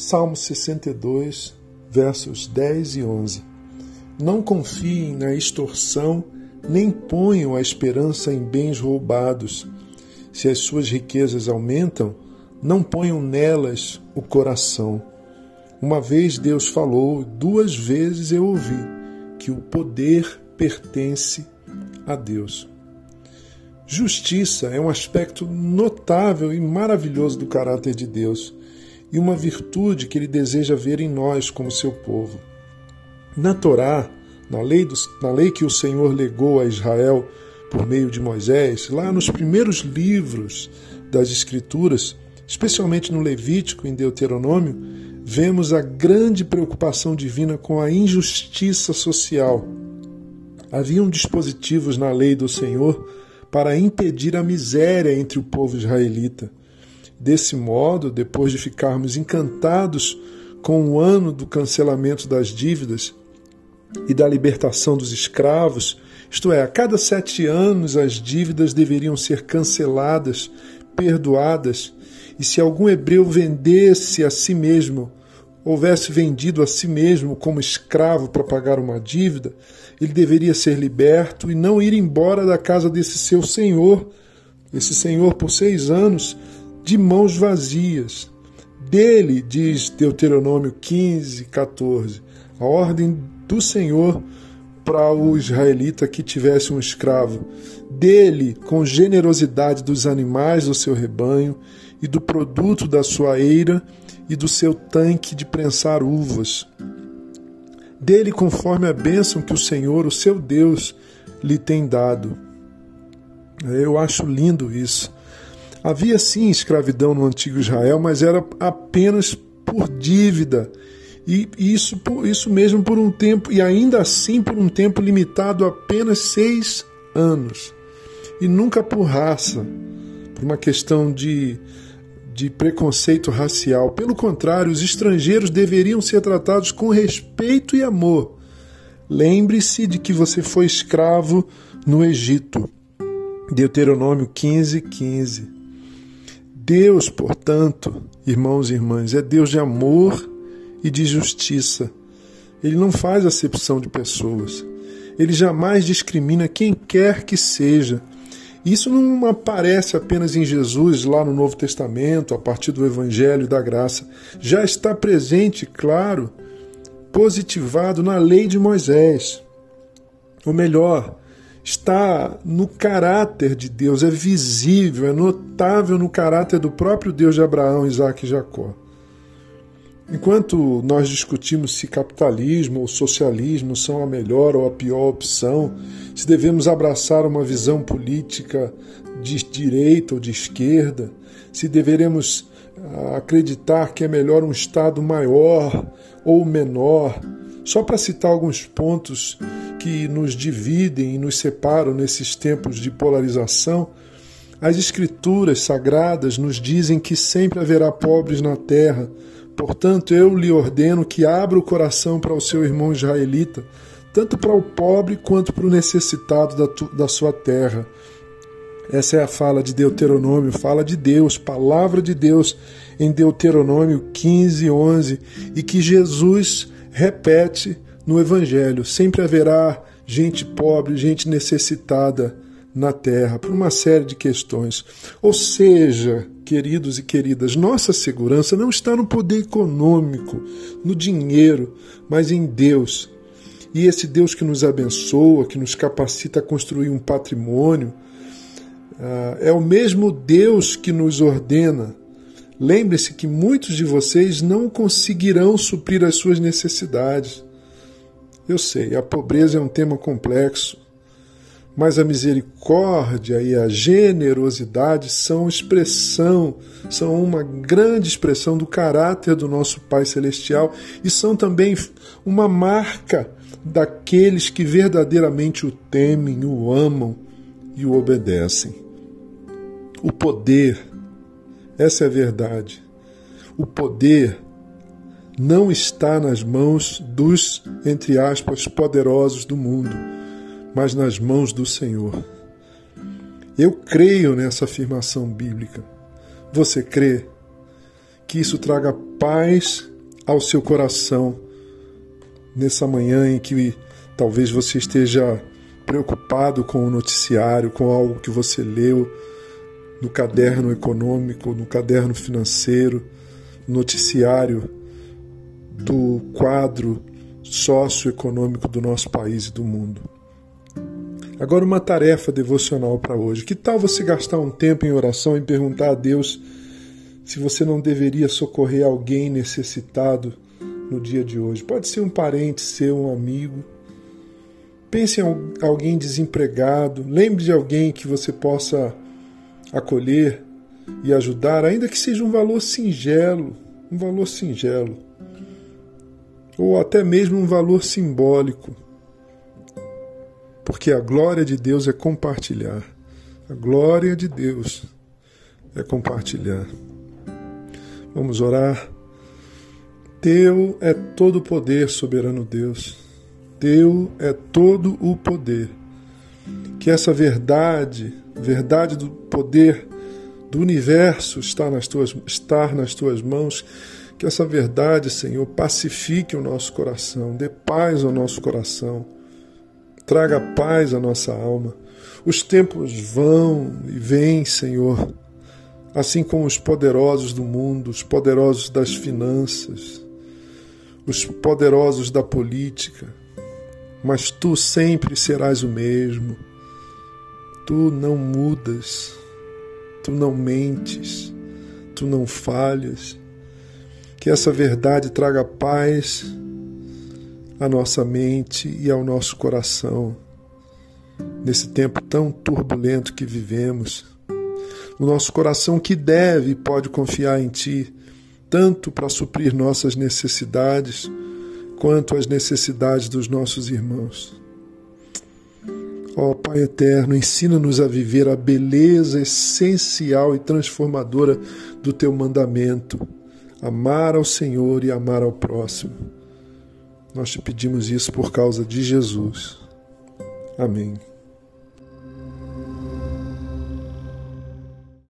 Salmo 62, versos 10 e 11. Não confiem na extorsão, nem ponham a esperança em bens roubados. Se as suas riquezas aumentam, não ponham nelas o coração. Uma vez Deus falou, duas vezes eu ouvi, que o poder pertence a Deus. Justiça é um aspecto notável e maravilhoso do caráter de Deus e uma virtude que ele deseja ver em nós como seu povo. Na Torá, na lei, do, na lei que o Senhor legou a Israel por meio de Moisés, lá nos primeiros livros das Escrituras, especialmente no Levítico e em Deuteronômio, vemos a grande preocupação divina com a injustiça social. Haviam dispositivos na lei do Senhor para impedir a miséria entre o povo israelita. Desse modo, depois de ficarmos encantados com o ano do cancelamento das dívidas e da libertação dos escravos, isto é, a cada sete anos as dívidas deveriam ser canceladas, perdoadas, e se algum hebreu vendesse a si mesmo, houvesse vendido a si mesmo como escravo para pagar uma dívida, ele deveria ser liberto e não ir embora da casa desse seu senhor, esse senhor por seis anos, de mãos vazias. Dele, diz Deuteronômio 15, 14, a ordem do Senhor para o israelita que tivesse um escravo. Dele, com generosidade dos animais do seu rebanho e do produto da sua eira e do seu tanque de prensar uvas. Dele, conforme a bênção que o Senhor, o seu Deus, lhe tem dado. Eu acho lindo isso. Havia sim escravidão no antigo Israel, mas era apenas por dívida. E isso, isso mesmo por um tempo, e ainda assim por um tempo limitado a apenas seis anos. E nunca por raça, por uma questão de, de preconceito racial. Pelo contrário, os estrangeiros deveriam ser tratados com respeito e amor. Lembre-se de que você foi escravo no Egito. Deuteronômio 15, 15. Deus, portanto, irmãos e irmãs, é Deus de amor e de justiça. Ele não faz acepção de pessoas. Ele jamais discrimina quem quer que seja. Isso não aparece apenas em Jesus, lá no Novo Testamento, a partir do Evangelho da graça. Já está presente, claro, positivado na lei de Moisés. Ou melhor, está no caráter de Deus, é visível, é notável no caráter do próprio Deus de Abraão, Isaac e Jacó. Enquanto nós discutimos se capitalismo ou socialismo são a melhor ou a pior opção, se devemos abraçar uma visão política de direita ou de esquerda, se deveremos ah, acreditar que é melhor um Estado maior ou menor, só para citar alguns pontos que nos dividem e nos separam nesses tempos de polarização, as Escrituras sagradas nos dizem que sempre haverá pobres na terra. Portanto, eu lhe ordeno que abra o coração para o seu irmão israelita, tanto para o pobre quanto para o necessitado da, tu, da sua terra. Essa é a fala de Deuteronômio, fala de Deus, palavra de Deus em Deuteronômio 15, 11, e que Jesus repete no Evangelho. Sempre haverá gente pobre, gente necessitada na terra, por uma série de questões. Ou seja, queridos e queridas, nossa segurança não está no poder econômico, no dinheiro, mas em Deus. E esse Deus que nos abençoa, que nos capacita a construir um patrimônio, ah, é o mesmo Deus que nos ordena. Lembre-se que muitos de vocês não conseguirão suprir as suas necessidades. Eu sei, a pobreza é um tema complexo, mas a misericórdia e a generosidade são expressão, são uma grande expressão do caráter do nosso Pai Celestial e são também uma marca daqueles que verdadeiramente o temem, o amam e o obedecem. O poder, essa é a verdade. O poder não está nas mãos dos, entre aspas, poderosos do mundo, mas nas mãos do Senhor. Eu creio nessa afirmação bíblica. Você crê? Que isso traga paz ao seu coração nessa manhã em que talvez você esteja preocupado com o noticiário, com algo que você leu no caderno econômico, no caderno financeiro, noticiário do quadro socioeconômico do nosso país e do mundo. Agora, uma tarefa devocional para hoje. Que tal você gastar um tempo em oração e perguntar a Deus se você não deveria socorrer alguém necessitado no dia de hoje? Pode ser um parente seu, um amigo. Pense em alguém desempregado. Lembre de alguém que você possa acolher e ajudar, ainda que seja um valor singelo, um valor singelo, ou até mesmo um valor simbólico. Porque a glória de Deus é compartilhar. A glória de Deus é compartilhar. Vamos orar. Teu é todo o poder, soberano Deus. Teu é todo o poder. Que essa verdade, verdade do poder do universo está nas tuas, estar nas tuas mãos. Que essa verdade, Senhor, pacifique o nosso coração, dê paz ao nosso coração, traga paz à nossa alma. Os tempos vão e vêm, Senhor, assim como os poderosos do mundo, os poderosos das finanças, os poderosos da política, mas tu sempre serás o mesmo. Tu não mudas, tu não mentes, tu não falhas. Que essa verdade traga paz à nossa mente e ao nosso coração nesse tempo tão turbulento que vivemos. O nosso coração que deve e pode confiar em Ti, tanto para suprir nossas necessidades, quanto as necessidades dos nossos irmãos. Ó oh, Pai eterno, ensina-nos a viver a beleza essencial e transformadora do Teu mandamento amar ao Senhor e amar ao próximo. Nós te pedimos isso por causa de Jesus. Amém.